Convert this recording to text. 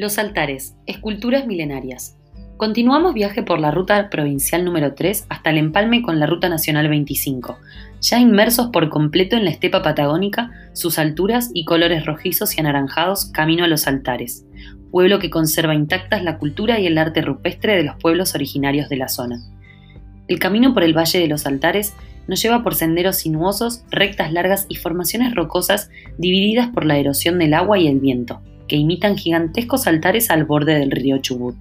Los altares, esculturas milenarias. Continuamos viaje por la ruta provincial número 3 hasta el empalme con la ruta nacional 25, ya inmersos por completo en la estepa patagónica, sus alturas y colores rojizos y anaranjados camino a los altares, pueblo que conserva intactas la cultura y el arte rupestre de los pueblos originarios de la zona. El camino por el Valle de los Altares nos lleva por senderos sinuosos, rectas largas y formaciones rocosas divididas por la erosión del agua y el viento que imitan gigantescos altares al borde del río Chubut.